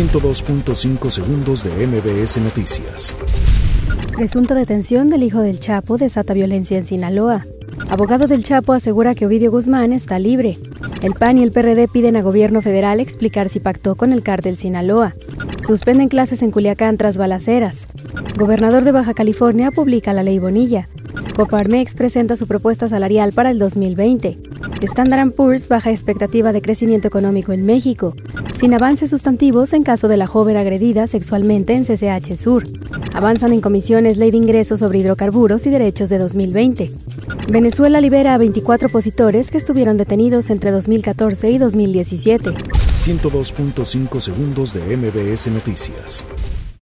102.5 segundos de MBS Noticias. Presunta detención del hijo del Chapo desata violencia en Sinaloa. Abogado del Chapo asegura que Ovidio Guzmán está libre. El PAN y el PRD piden a gobierno federal explicar si pactó con el cártel Sinaloa. Suspenden clases en Culiacán tras balaceras. Gobernador de Baja California publica la ley Bonilla. Coparmex presenta su propuesta salarial para el 2020. Standard Poor's baja expectativa de crecimiento económico en México, sin avances sustantivos en caso de la joven agredida sexualmente en CCH Sur. Avanzan en comisiones ley de ingresos sobre hidrocarburos y derechos de 2020. Venezuela libera a 24 opositores que estuvieron detenidos entre 2014 y 2017. 102.5 segundos de MBS Noticias.